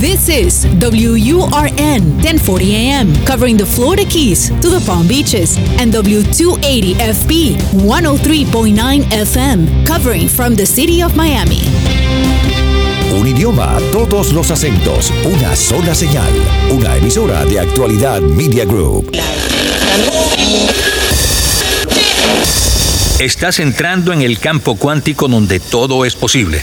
This is WURN 1040 AM, covering the Florida Keys to the Palm Beaches, and W280FB 103.9 FM, covering from the city of Miami. Un idioma, todos los acentos, una sola señal, una emisora de actualidad Media Group. Estás entrando en el campo cuántico donde todo es posible.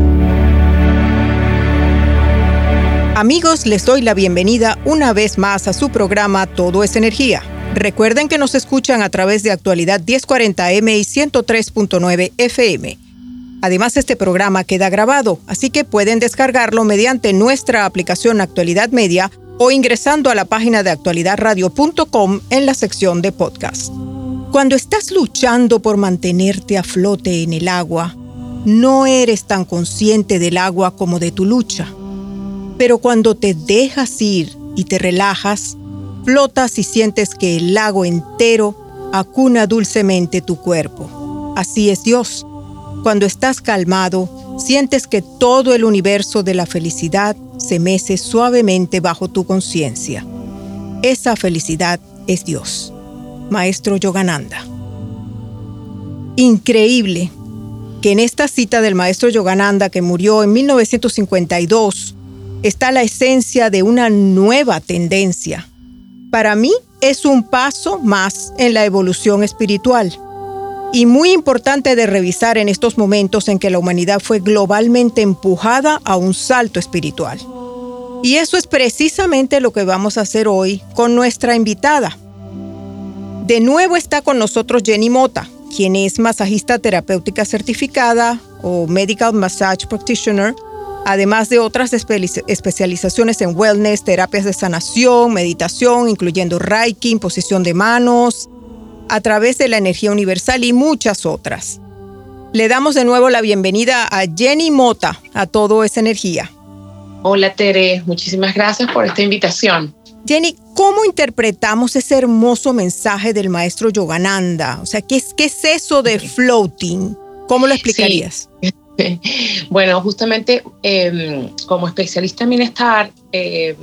Amigos, les doy la bienvenida una vez más a su programa Todo es Energía. Recuerden que nos escuchan a través de actualidad 1040M y 103.9 FM. Además, este programa queda grabado, así que pueden descargarlo mediante nuestra aplicación Actualidad Media o ingresando a la página de actualidadradio.com en la sección de podcast. Cuando estás luchando por mantenerte a flote en el agua, no eres tan consciente del agua como de tu lucha. Pero cuando te dejas ir y te relajas, flotas y sientes que el lago entero acuna dulcemente tu cuerpo. Así es Dios. Cuando estás calmado, sientes que todo el universo de la felicidad se mece suavemente bajo tu conciencia. Esa felicidad es Dios. Maestro Yogananda. Increíble que en esta cita del maestro Yogananda que murió en 1952 está la esencia de una nueva tendencia. Para mí es un paso más en la evolución espiritual y muy importante de revisar en estos momentos en que la humanidad fue globalmente empujada a un salto espiritual. Y eso es precisamente lo que vamos a hacer hoy con nuestra invitada. De nuevo está con nosotros Jenny Mota, quien es masajista terapéutica certificada o Medical Massage Practitioner además de otras especializaciones en wellness, terapias de sanación, meditación, incluyendo Reiki, posición de manos, a través de la energía universal y muchas otras. Le damos de nuevo la bienvenida a Jenny Mota, a Todo es Energía. Hola Tere, muchísimas gracias por esta invitación. Jenny, ¿cómo interpretamos ese hermoso mensaje del maestro Yogananda? O sea, ¿qué es, qué es eso de floating? ¿Cómo lo explicarías? Bueno, justamente em, como especialista en bienestar, em,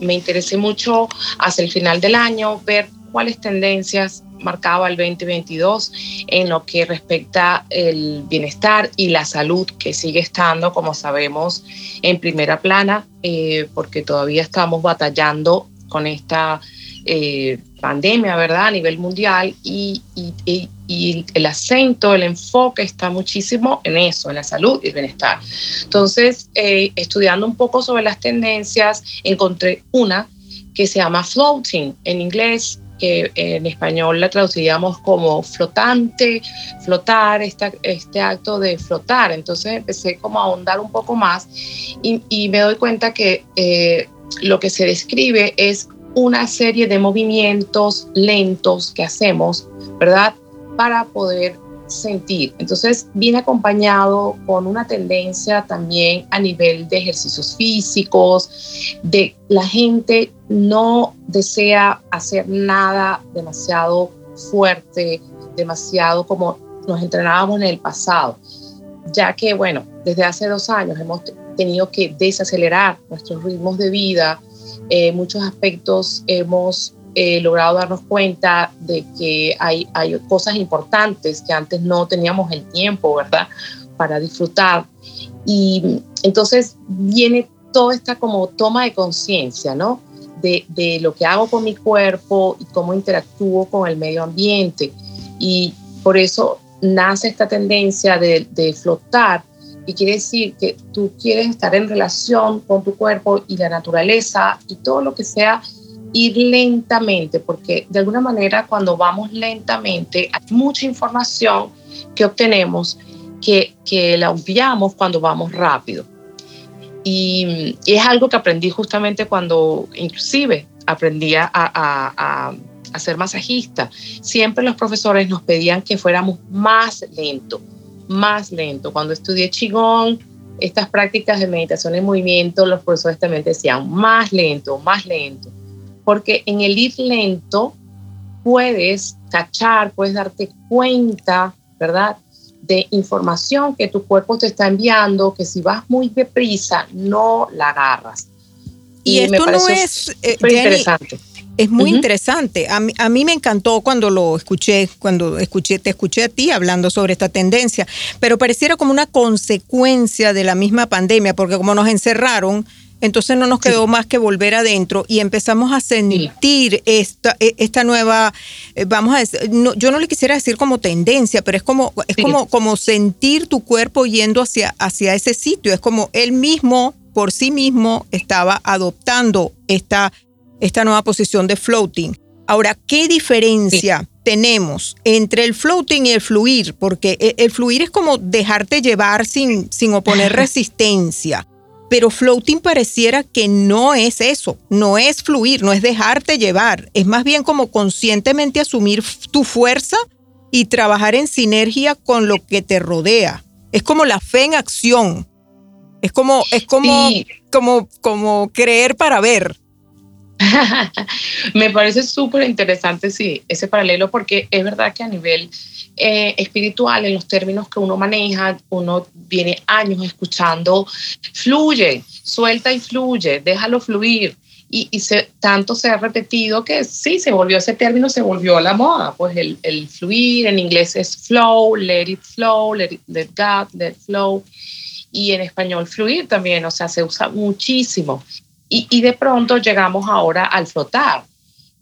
me interesé mucho hacia el final del año ver cuáles tendencias marcaba el 2022 en lo que respecta el bienestar y la salud que sigue estando, como sabemos, en primera plana, eh, porque todavía estamos batallando con esta eh, pandemia, ¿verdad? A nivel mundial y, el acento, el enfoque está muchísimo en eso, en la salud y el bienestar. Entonces, eh, estudiando un poco sobre las tendencias, encontré una que se llama floating en inglés, que en español la traduciríamos como flotante, flotar, este acto de flotar. Entonces empecé como a ahondar un poco más y, me doy cuenta que eh, lo que se describe es una serie de movimientos lentos que hacemos, ¿verdad? Para poder sentir. Entonces viene acompañado con una tendencia también a nivel de ejercicios físicos, de la gente no desea hacer nada demasiado fuerte, demasiado como nos entrenábamos en el pasado, ya que, bueno, desde hace dos años hemos tenido que desacelerar nuestros ritmos de vida, eh, muchos aspectos hemos eh, logrado darnos cuenta de que hay, hay cosas importantes que antes no teníamos el tiempo, ¿verdad? Para disfrutar. Y entonces viene toda esta como toma de conciencia, ¿no? De, lo que hago con mi cuerpo y cómo interactúo con el medio ambiente. Y por eso nace esta tendencia de, de flotar y quiere decir que tú quieres estar en relación con tu cuerpo y la naturaleza y todo lo que sea ir lentamente, porque de alguna manera cuando vamos lentamente hay mucha información que obtenemos que, que la obviamos cuando vamos rápido. Y, es algo que aprendí justamente cuando inclusive aprendí a, a, a, ser masajista. Siempre los profesores nos pedían que fuéramos más lento, más lento. Cuando estudié Qigong, estas prácticas de meditación en movimiento, los profesores también decían más lento, más lento. Porque en el ir lento puedes cachar, puedes darte cuenta, ¿verdad? De información que tu cuerpo te está enviando, que si vas muy deprisa, no la agarras. Y, esto no es eh, interesante. Es muy interesante. A mí, a mí, me encantó cuando lo escuché, cuando escuché, te escuché a ti hablando sobre esta tendencia, pero pareciera como una consecuencia de la misma pandemia, porque como nos encerraron, entonces no nos quedó más que volver adentro y empezamos a sentir esta, e, esta nueva, eh, vamos a decir, yo no le quisiera decir como tendencia, pero es como, es como, como sentir tu cuerpo yendo hacia, hacia ese sitio. Es como él mismo, por sí mismo, estaba adoptando esta esta nueva posición de floating. Ahora, ¿qué diferencia tenemos entre el floating y el fluir? Porque e, el, fluir es como dejarte llevar sin, sin oponer resistencia. Pero floating pareciera que no es eso, no es fluir, no es dejarte llevar, es más bien como conscientemente asumir tu fuerza y trabajar en sinergia con lo que te rodea. Es como la fe en acción. Es como, es como, como, como creer para ver. Me parece súper interesante, sí, ese paralelo, porque es verdad que a nivel eh, espiritual, en los términos que uno maneja, uno viene años escuchando, fluye, suelta y fluye, déjalo fluir. Y, se, tanto se ha repetido que sí, se volvió ese término, se volvió a la moda. Pues el, el fluir en inglés es flow, let it flow, let, it, let God, let flow. Y en español fluir también, o sea, se usa muchísimo. Y, de pronto llegamos ahora al flotar.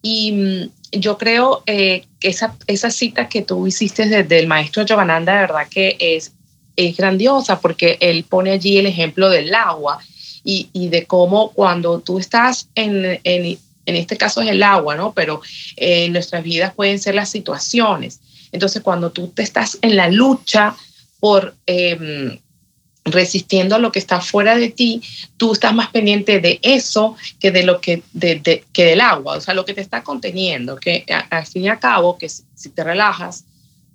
Y mm, yo creo eh, que esa, esa cita que tú hiciste desde el maestro Yogananda, de verdad que es, es grandiosa porque él pone allí el ejemplo del agua y, y de cómo cuando tú estás en, en, en, este caso es el agua, ¿no? Pero en nuestras vidas pueden ser las situaciones. Entonces, cuando tú te estás en la lucha por... Eh, resistiendo a lo que está fuera de ti, tú estás más pendiente de eso que de lo que, de, que del agua, o sea, lo que te está conteniendo, que al fin y al cabo, que si, te relajas,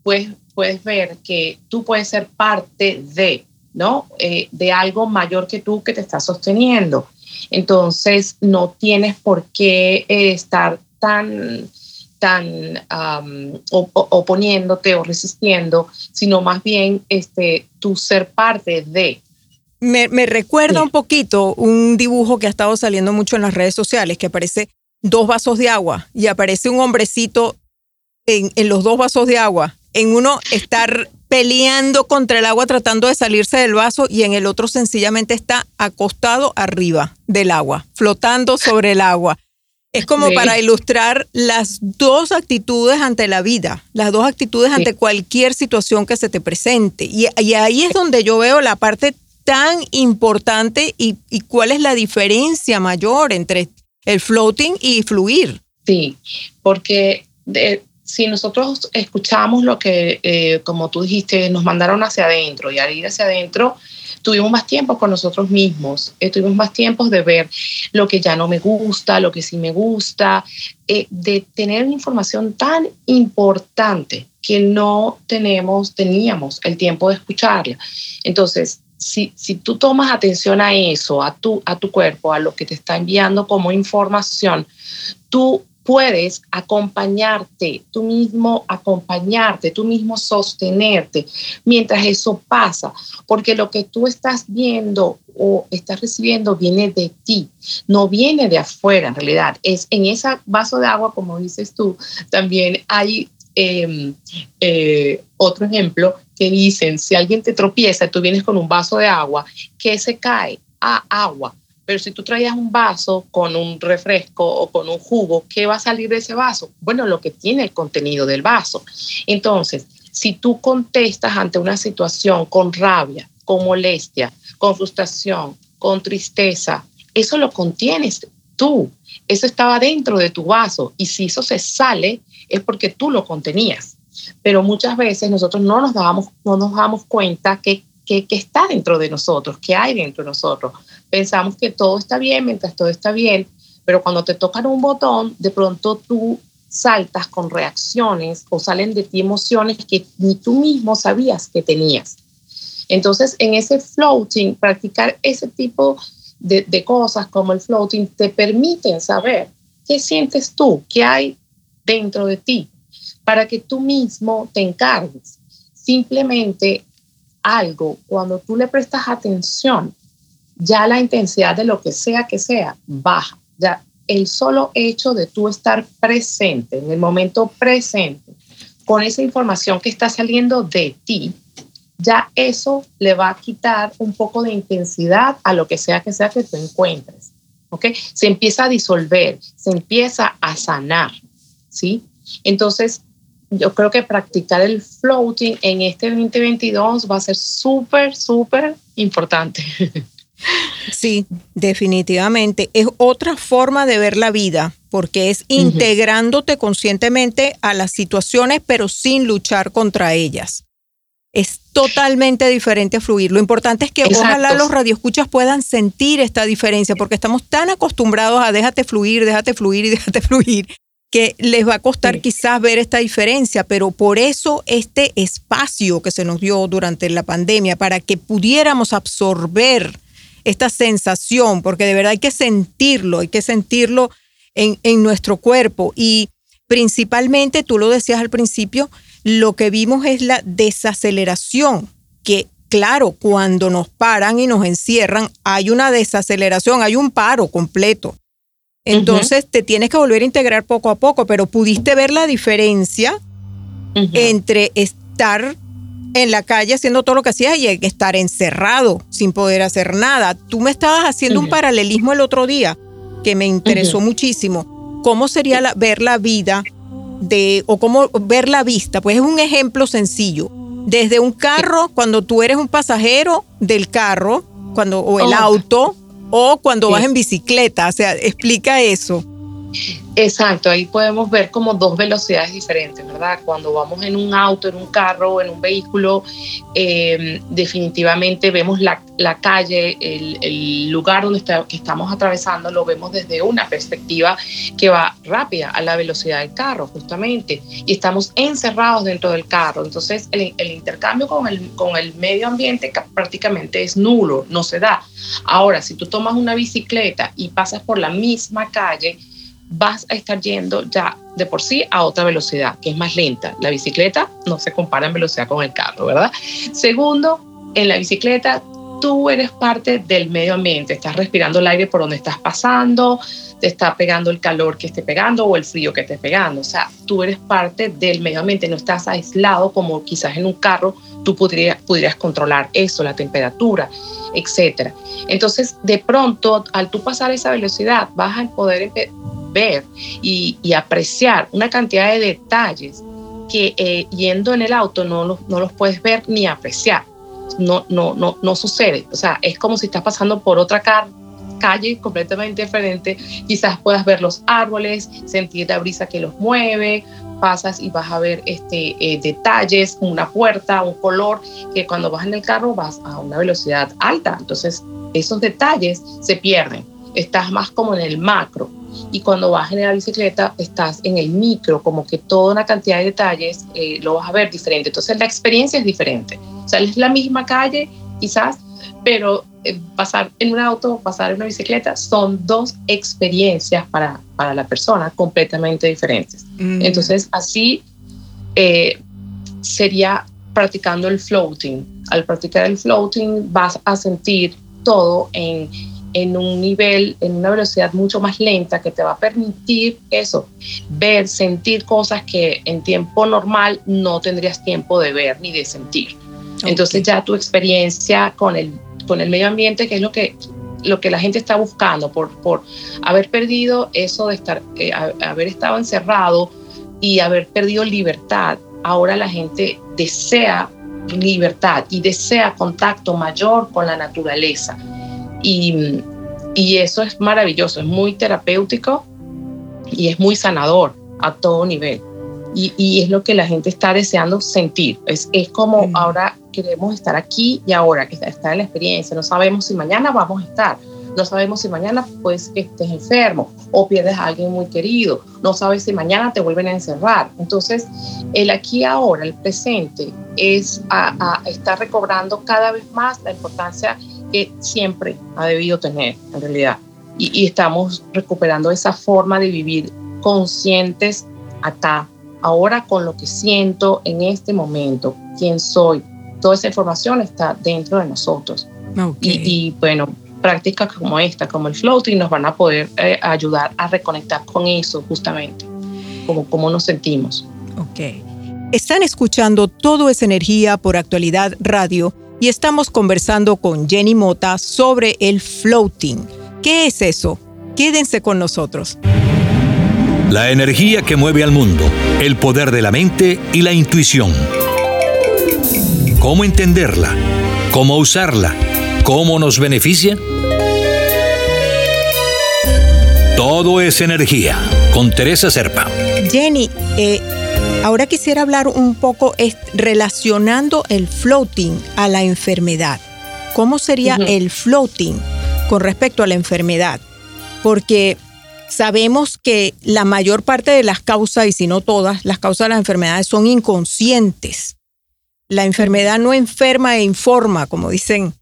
pues puedes ver que tú puedes ser parte de, ¿no? Eh, de algo mayor que tú que te está sosteniendo. Entonces, no tienes por qué eh, estar tan tan oponiéndote o resistiendo, sino más bien este, tu ser parte de. Me, recuerda un poquito un dibujo que ha estado saliendo mucho en las redes sociales, que aparece dos vasos de agua y aparece un hombrecito en, en los dos vasos de agua. En uno estar peleando contra el agua tratando de salirse del vaso y en el otro sencillamente está acostado arriba del agua, flotando sobre el agua. Es como para ilustrar las dos actitudes ante la vida, las dos actitudes ante cualquier situación que se te presente. Y, ahí es donde yo veo la parte tan importante y, cuál es la diferencia mayor entre el floating y fluir. Sí, porque si nosotros escuchamos lo que, eh, como tú dijiste, nos mandaron hacia adentro y al ir hacia adentro, tuvimos más tiempo con nosotros mismos, eh, tuvimos más tiempo de ver lo que ya no me gusta, lo que sí me gusta, eh, de tener información tan importante que no tenemos, teníamos el tiempo de escucharla. Entonces, si, si tú tomas atención a eso, a tu, a tu cuerpo, a lo que te está enviando como información, tú puedes acompañarte, tú mismo acompañarte, tú mismo sostenerte mientras eso pasa, porque lo que tú estás viendo o estás recibiendo viene de ti, no viene de afuera en realidad. Es en ese vaso de agua, como dices tú, también hay em, eh, otro ejemplo que dicen, si alguien te tropieza, tú vienes con un vaso de agua, que se cae a agua pero si tú traías un vaso con un refresco o con un jugo, ¿qué va a salir de ese vaso? Bueno, lo que tiene el contenido del vaso. Entonces, si tú contestas ante una situación con rabia, con molestia, con frustración, con tristeza, eso lo contienes tú. Eso estaba dentro de tu vaso y si eso se sale es porque tú lo contenías. Pero muchas veces nosotros no nos damos, no nos damos cuenta que, que, que está dentro de nosotros, que hay dentro de nosotros pensamos que todo está bien mientras todo está bien, pero cuando te tocan un botón, de pronto tú saltas con reacciones o salen de ti emociones que ni tú mismo sabías que tenías. Entonces, en ese floating, practicar ese tipo de, de cosas como el floating te permiten saber qué sientes tú, qué hay dentro de ti, para que tú mismo te encargues. Simplemente algo, cuando tú le prestas atención, ya la intensidad de lo que sea que sea baja. Ya el solo hecho de tú estar presente, en el momento presente, con esa información que está saliendo de ti, ya eso le va a quitar un poco de intensidad a lo que sea que sea que tú encuentres. ¿Ok? Se empieza a disolver, se empieza a sanar. ¿Sí? Entonces, yo creo que practicar el floating en este 2022 va a ser súper, súper importante. Sí, definitivamente. Es otra forma de ver la vida, porque es integrándote conscientemente a las situaciones, pero sin luchar contra ellas. Es totalmente diferente a fluir. Lo importante es que ojalá los radioescuchas puedan sentir esta diferencia, porque estamos tan acostumbrados a déjate fluir, déjate fluir y déjate fluir, que les va a costar quizás ver esta diferencia, pero por eso este espacio que se nos dio durante la pandemia, para que pudiéramos absorber esta sensación, porque de verdad hay que sentirlo, hay que sentirlo en, en nuestro cuerpo. Y principalmente, tú lo decías al principio, lo que vimos es la desaceleración, que claro, cuando nos paran y nos encierran, hay una desaceleración, hay un paro completo. Entonces te tienes que volver a integrar poco a poco, pero pudiste ver la diferencia entre estar en la calle haciendo todo lo que hacías y estar encerrado sin poder hacer nada. Tú me estabas haciendo un paralelismo el otro día que me interesó muchísimo. ¿Cómo sería ver la vida de, o cómo ver la vista? Pues es un ejemplo sencillo. Desde un carro, cuando tú eres un pasajero del carro, cuando, o el auto, o cuando vas en bicicleta. O sea, explica eso. Exacto, ahí podemos ver como dos velocidades diferentes, ¿verdad? Cuando vamos en un auto, en un carro, en un vehículo, em, definitivamente vemos la, calle, el, lugar donde que estamos atravesando, lo vemos desde una perspectiva que va rápida a la velocidad del carro, justamente, y estamos encerrados dentro del carro. Entonces, el, el intercambio con el, con el medio ambiente prácticamente es nulo, no se da. Ahora, si tú tomas una bicicleta y pasas por la misma calle, vas a estar yendo ya de por sí a otra velocidad, que es más lenta. La bicicleta no se compara en velocidad con el carro, ¿verdad? Segundo, en la bicicleta tú eres parte del medio ambiente, estás respirando el aire por donde estás pasando, te está pegando el calor que esté pegando o el frío que esté pegando. O sea, tú eres parte del medio ambiente, no estás aislado como quizás en un carro tú pudieras, pudieras controlar eso, la temperatura, etcétera. Entonces, de pronto, al tú pasar esa velocidad, vas a poder ver y, apreciar una cantidad de detalles que eh, yendo en el auto no los, no los puedes ver ni apreciar. No, no, no, no sucede. O sea, es como si estás pasando por otra calle completamente diferente. Quizás puedas ver los árboles, sentir la brisa que los mueve, pasas y vas a ver este, eh, detalles, una puerta, un color, que cuando vas en el carro vas a una velocidad alta. Entonces, esos detalles se pierden. Estás más como en el macro y cuando vas en la bicicleta estás en el micro, como que toda una cantidad de detalles eh, lo vas a ver diferente. Entonces la experiencia es diferente. O sea, es la misma calle quizás, pero pasar en un auto, pasar en una bicicleta son dos experiencias para, para la persona completamente diferentes. Mm. Entonces así eh, sería practicando el floating. Al practicar el floating vas a sentir todo en en un nivel, en una velocidad mucho más lenta que te va a permitir eso, ver, sentir cosas que en tiempo normal no tendrías tiempo de ver ni de sentir. Entonces ya tu experiencia con el, con el medio ambiente, que es lo que, lo que la gente está buscando, por, por haber perdido eso de estar, eh, haber estado encerrado y haber perdido libertad, ahora la gente desea libertad y desea contacto mayor con la naturaleza y, eso es maravilloso, es muy terapéutico y es muy sanador a todo nivel. Y, es lo que la gente está deseando sentir. Es, es como mm. ahora queremos estar aquí y ahora, que está en la experiencia. No sabemos si mañana vamos a estar, No sabemos si mañana pues estés enfermo o pierdes a alguien muy querido. No sabes si mañana te vuelven a encerrar. Entonces, el aquí ahora, el presente, es a, estar recobrando cada vez más la importancia que siempre ha debido tener, en realidad. Y, y estamos recuperando esa forma de vivir conscientes acá, ahora con lo que siento en este momento, quién soy. Toda esa información está dentro de nosotros. Y, bueno, prácticas como esta, como el floating, nos van a poder eh, ayudar a reconectar con eso justamente, como cómo nos sentimos. Ok. Están escuchando Todo es Energía por Actualidad Radio y estamos conversando con Jenny Mota sobre el floating. ¿Qué es eso? Quédense con nosotros. La energía que mueve al mundo, el poder de la mente y la intuición. ¿Cómo entenderla? ¿Cómo usarla? ¿Cómo nos beneficia? Todo es energía, con Teresa Serpa. Jenny, eh, ahora quisiera hablar un poco relacionando el floating a la enfermedad. ¿Cómo sería el floating con respecto a la enfermedad? Porque Sabemos que la mayor parte de las causas, y si no todas, las causas de las enfermedades son inconscientes. La enfermedad no enferma e informa, como dicen.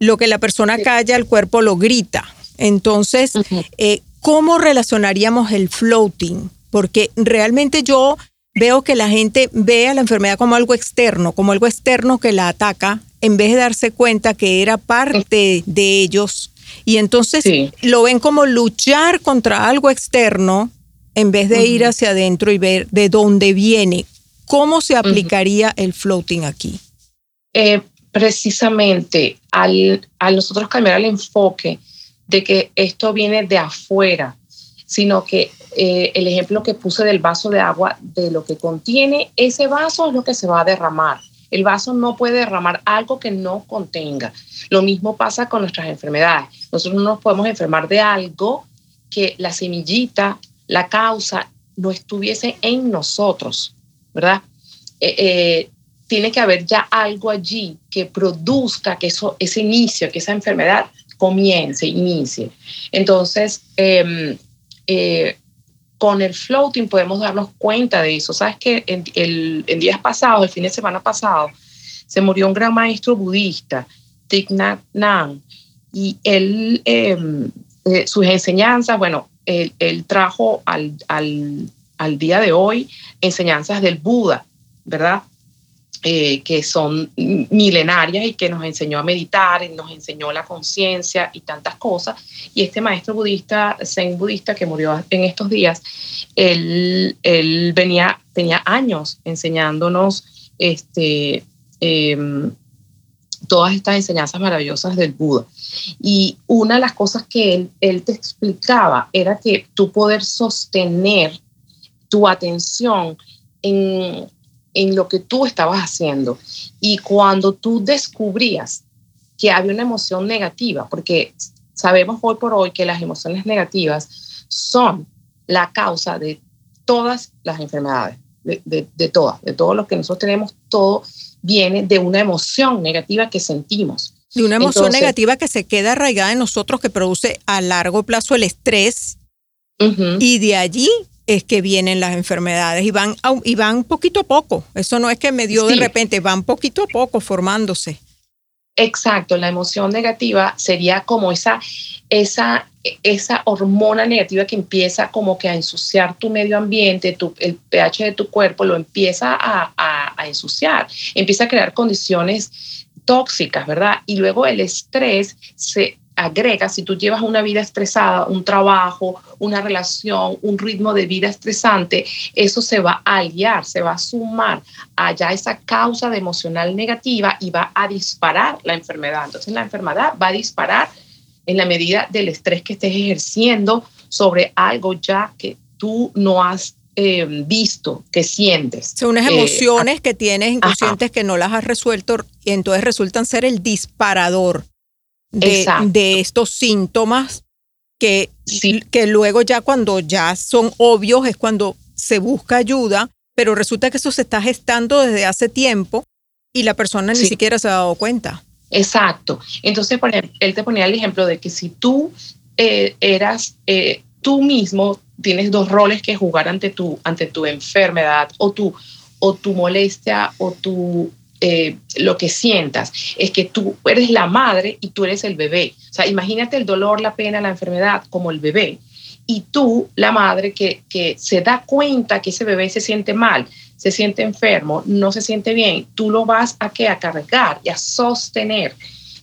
Lo que la persona calla, el cuerpo lo grita. Entonces, eh, ¿cómo relacionaríamos el floating? Porque realmente yo veo que la gente ve a la enfermedad como algo externo, como algo externo que la ataca, en vez de darse cuenta que era parte de ellos y entonces lo ven como luchar contra algo externo en vez de ir hacia adentro y ver de dónde viene. ¿Cómo se aplicaría el floating aquí? Eh, precisamente al, nosotros cambiar el enfoque de que esto viene de afuera, sino que eh, el ejemplo que puse del vaso de agua, de lo que contiene ese vaso es lo que se va a derramar. El vaso no puede derramar algo que no contenga. Lo mismo pasa con nuestras enfermedades. Nosotros no nos podemos enfermar de algo que la semillita, la causa, no estuviese en nosotros, ¿verdad? Eh, eh, tiene que haber ya algo allí que produzca que eso, ese inicio, que esa enfermedad comience, inicie. Entonces, em, eh, con el floating podemos darnos cuenta de eso. Sabes que en, el, días pasados, el fin de semana pasado, se murió un gran maestro budista, Thich Nhat Hanh, y él, em, eh, sus enseñanzas, bueno, él, trajo al, al, al, día de hoy enseñanzas del Buda, ¿verdad? Eh, que son milenarias y que nos enseñó a meditar, y nos enseñó la conciencia y tantas cosas. Y este maestro budista, zen budista que murió en estos días, él, él venía, tenía años enseñándonos este, em, todas estas enseñanzas maravillosas del Buda. Y una de las cosas que él, él te explicaba era que tú poder sostener tu atención en en lo que tú estabas haciendo. Y cuando tú descubrías que había una emoción negativa, porque sabemos hoy por hoy que las emociones negativas son la causa de todas las enfermedades, de, todas, de todo lo que nosotros tenemos, todo viene de una emoción negativa que sentimos. De una emoción negativa que se queda arraigada en nosotros, que produce a largo plazo el estrés. Y de allí es que vienen las enfermedades y van, y van poquito a poco. Eso no es que me dio de repente, van poquito a poco formándose. Exacto, la emoción negativa sería como esa, esa, esa hormona negativa que empieza como que a ensuciar tu medio ambiente, tu, el pH de tu cuerpo lo empieza a, a ensuciar, empieza a crear condiciones tóxicas, ¿verdad? Y luego el estrés se agrega, si tú llevas una vida estresada, un trabajo, una relación, un ritmo de vida estresante, eso se va a aliar, se va a sumar allá esa causa de emocional negativa y va a disparar la enfermedad. Entonces la enfermedad va a disparar en la medida del estrés que estés ejerciendo sobre algo ya que tú no has eh, visto, que sientes. Son unas eh, emociones que tienes inconscientes que no las has resuelto y entonces resultan ser el disparador de, estos síntomas que, que luego ya cuando ya son obvios es cuando se busca ayuda, pero resulta que eso se está gestando desde hace tiempo y la persona ni siquiera se ha dado cuenta. Exacto. Entonces, por ejemplo, él te ponía el ejemplo de que si tú eh, eras eh, tú mismo, tienes dos roles que jugar ante tu, ante tu enfermedad o tu, o tu molestia o tu, eh, lo que sientas. Es que tú eres la madre y tú eres el bebé. O sea, imagínate el dolor, la pena, la enfermedad como el bebé. Y tú, la madre, que, que se da cuenta que ese bebé se siente mal, se siente enfermo, no se siente bien, tú lo vas a, ¿qué? a cargar y a sostener.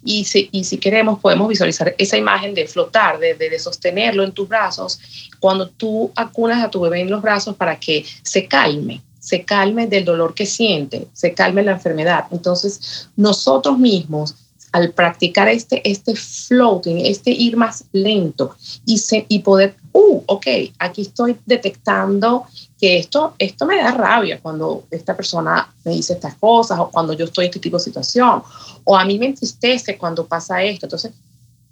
Y si, y si queremos, podemos visualizar esa imagen de flotar, de, de, sostenerlo en tus brazos, cuando tú acunas a tu bebé en los brazos para que se calme, se calme del dolor que siente, se calme la enfermedad. Entonces, nosotros mismos, al practicar este, este floating, este ir más lento y, se, y poder, uh, ok, aquí estoy detectando que esto, esto me da rabia cuando esta persona me dice estas cosas o cuando yo estoy en este tipo de situación o a mí me entristece cuando pasa esto. Entonces,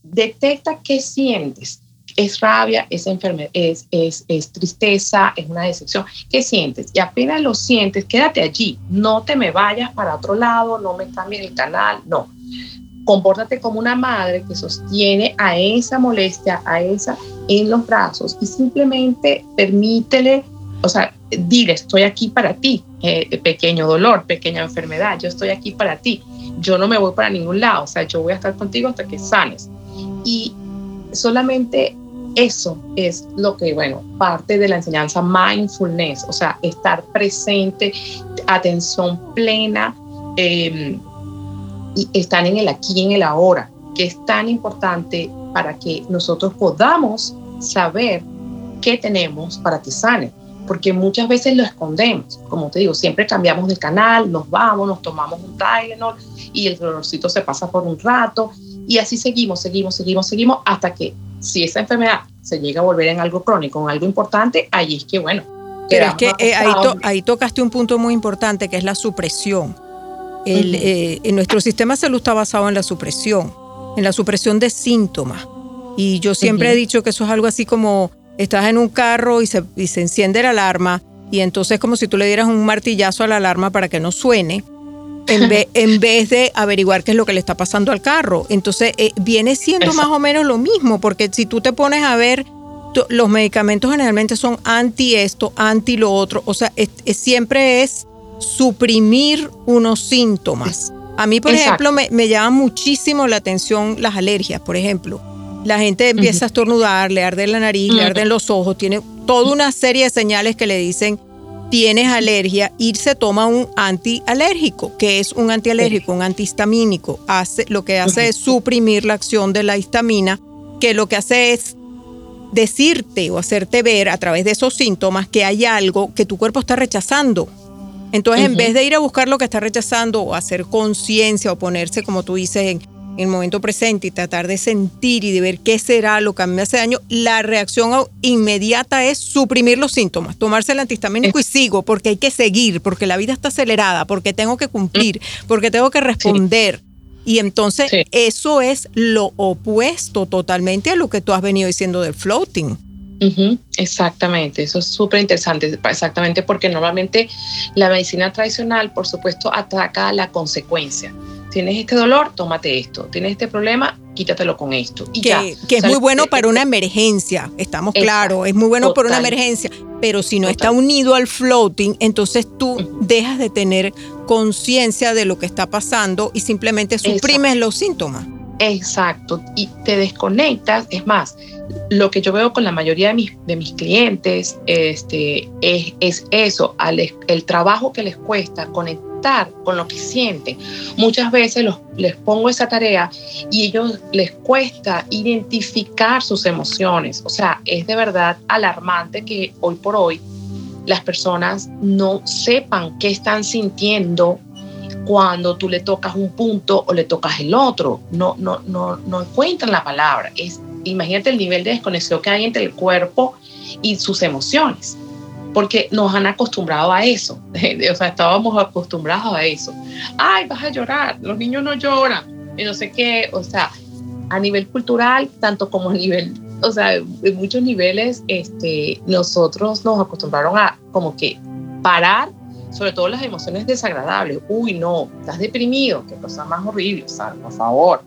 detecta qué sientes. Es rabia, es enfermedad, es, es, es tristeza, es una decepción. ¿Qué sientes? Y apenas lo sientes, quédate allí. No te me vayas para otro lado, no me cambies el canal, no. Compórtate como una madre que sostiene a esa molestia, a esa en los brazos y simplemente permítele o sea, dile, estoy aquí para ti, eh, pequeño dolor, pequeña enfermedad, yo estoy aquí para ti, yo no me voy para ningún lado, o sea, yo voy a estar contigo hasta que sanes. Y solamente eso es lo que, bueno, parte de la enseñanza mindfulness, o sea, estar presente, atención plena em, y estar en el aquí, en el ahora, que es tan importante para que nosotros podamos saber qué tenemos para que sane porque muchas veces lo escondemos. Como te digo, siempre cambiamos de canal, nos vamos, nos tomamos un Tylenol y el dolorcito se pasa por un rato y así seguimos, seguimos, seguimos, seguimos hasta que si esa enfermedad se llega a volver en algo crónico, en algo importante, allí es que bueno. Pero es que eh, ahí, ahí, tocaste un punto muy importante que es la supresión. El, eh, en nuestro sistema de salud está basado en la supresión, en la supresión de síntomas. Y yo siempre he dicho que eso es algo así como estás en un carro y se, y se enciende la alarma y entonces como si tú le dieras un martillazo a la alarma para que no suene, en, en vez de averiguar qué es lo que le está pasando al carro. Entonces eh, viene siendo más o menos lo mismo, porque si tú te pones a ver, los medicamentos generalmente son anti esto, anti lo otro, o sea, siempre es suprimir unos síntomas. A mí, por ejemplo, me, me llama muchísimo la atención las alergias, por ejemplo. La gente empieza a estornudar, le arde la nariz, le arden los ojos, tiene toda una serie de señales que le dicen tienes alergia y se toma un antialérgico, que es un antialérgico, un antihistamínico. Hace, lo que hace es suprimir la acción de la histamina, que lo que hace es decirte o hacerte ver a través de esos síntomas que hay algo que tu cuerpo está rechazando. Entonces, en vez de ir a buscar lo que está rechazando o hacer conciencia o ponerse, como tú dices, en en el momento presente y tratar de sentir y de ver qué será lo que a mí me hace daño, la reacción inmediata es suprimir los síntomas, tomarse el antihistamínico y sigo, porque hay que seguir, porque la vida está acelerada, porque tengo que cumplir, porque tengo que responder. Y entonces eso es lo opuesto totalmente a lo que tú has venido diciendo del floating. Exactamente, eso es súper interesante, exactamente porque normalmente la medicina tradicional, por supuesto, ataca la consecuencia tienes este dolor, tómate esto, tienes este problema, quítatelo con esto. Y que, que es muy bueno para una emergencia, estamos claros, es muy bueno para una emergencia, pero si no está unido al floating, entonces tú dejas de tener conciencia de lo que está pasando y simplemente suprimes los síntomas. Exacto, y te desconectas, es más, lo que yo veo con la mayoría de mis, de mis clientes este, es, es eso, el trabajo que les cuesta conectar con lo que sienten. Muchas veces los, les pongo esa tarea y ellos les cuesta identificar sus emociones. O sea, es de verdad alarmante que hoy por hoy las personas no sepan qué están sintiendo cuando tú le tocas un punto o le tocas el otro. No, no, no, no encuentran la palabra. Es, imagínate el nivel de desconexión que hay entre el cuerpo y sus emociones porque nos han acostumbrado a eso, o sea, estábamos acostumbrados a eso. Ay, vas a llorar, los niños no lloran, y no sé qué, o sea, a nivel cultural, tanto como a nivel, o sea, en muchos niveles, este, nosotros nos acostumbraron a como que parar sobre todo las emociones desagradables. Uy, no, estás deprimido, qué cosa más horrible, ¿sabes? Por favor,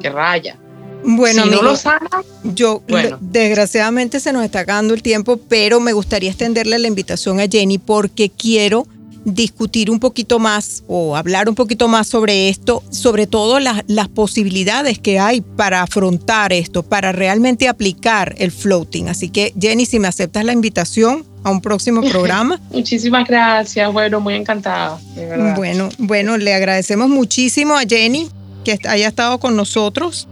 que raya. Bueno, si no lo sana, yo desgraciadamente se nos está acabando el tiempo, pero me gustaría extenderle la invitación a Jenny porque quiero discutir un poquito más o hablar un poquito más sobre esto, sobre todo las, las posibilidades que hay para afrontar esto, para realmente aplicar el floating. Así que Jenny, si me aceptas la invitación a un próximo programa. Muchísimas gracias, bueno, muy encantada. Bueno, bueno, le agradecemos muchísimo a Jenny que haya estado con nosotros.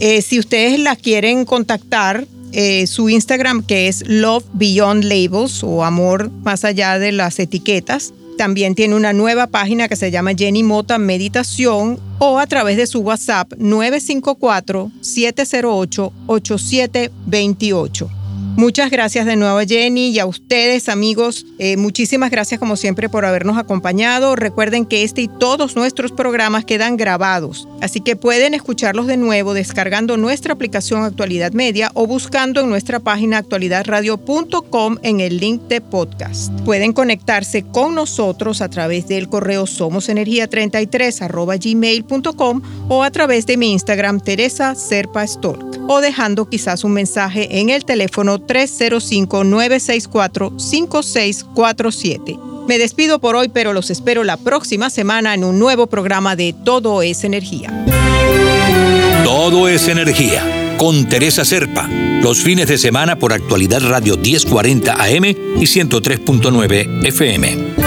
Eh, si ustedes la quieren contactar, eh, su Instagram que es Love Beyond Labels o Amor más allá de las etiquetas. También tiene una nueva página que se llama Jenny Mota Meditación o a través de su WhatsApp 954-708-8728. Muchas gracias de nuevo Jenny y a ustedes amigos. Eh, muchísimas gracias como siempre por habernos acompañado. Recuerden que este y todos nuestros programas quedan grabados, así que pueden escucharlos de nuevo descargando nuestra aplicación Actualidad Media o buscando en nuestra página actualidadradio.com en el link de podcast. Pueden conectarse con nosotros a través del correo somosenergia33 gmail.com o a través de mi Instagram Teresa Serpa Stork o dejando quizás un mensaje en el teléfono 305-964-5647. Me despido por hoy, pero los espero la próxima semana en un nuevo programa de Todo es Energía. Todo es Energía, con Teresa Serpa, los fines de semana por actualidad Radio 1040 AM y 103.9 FM.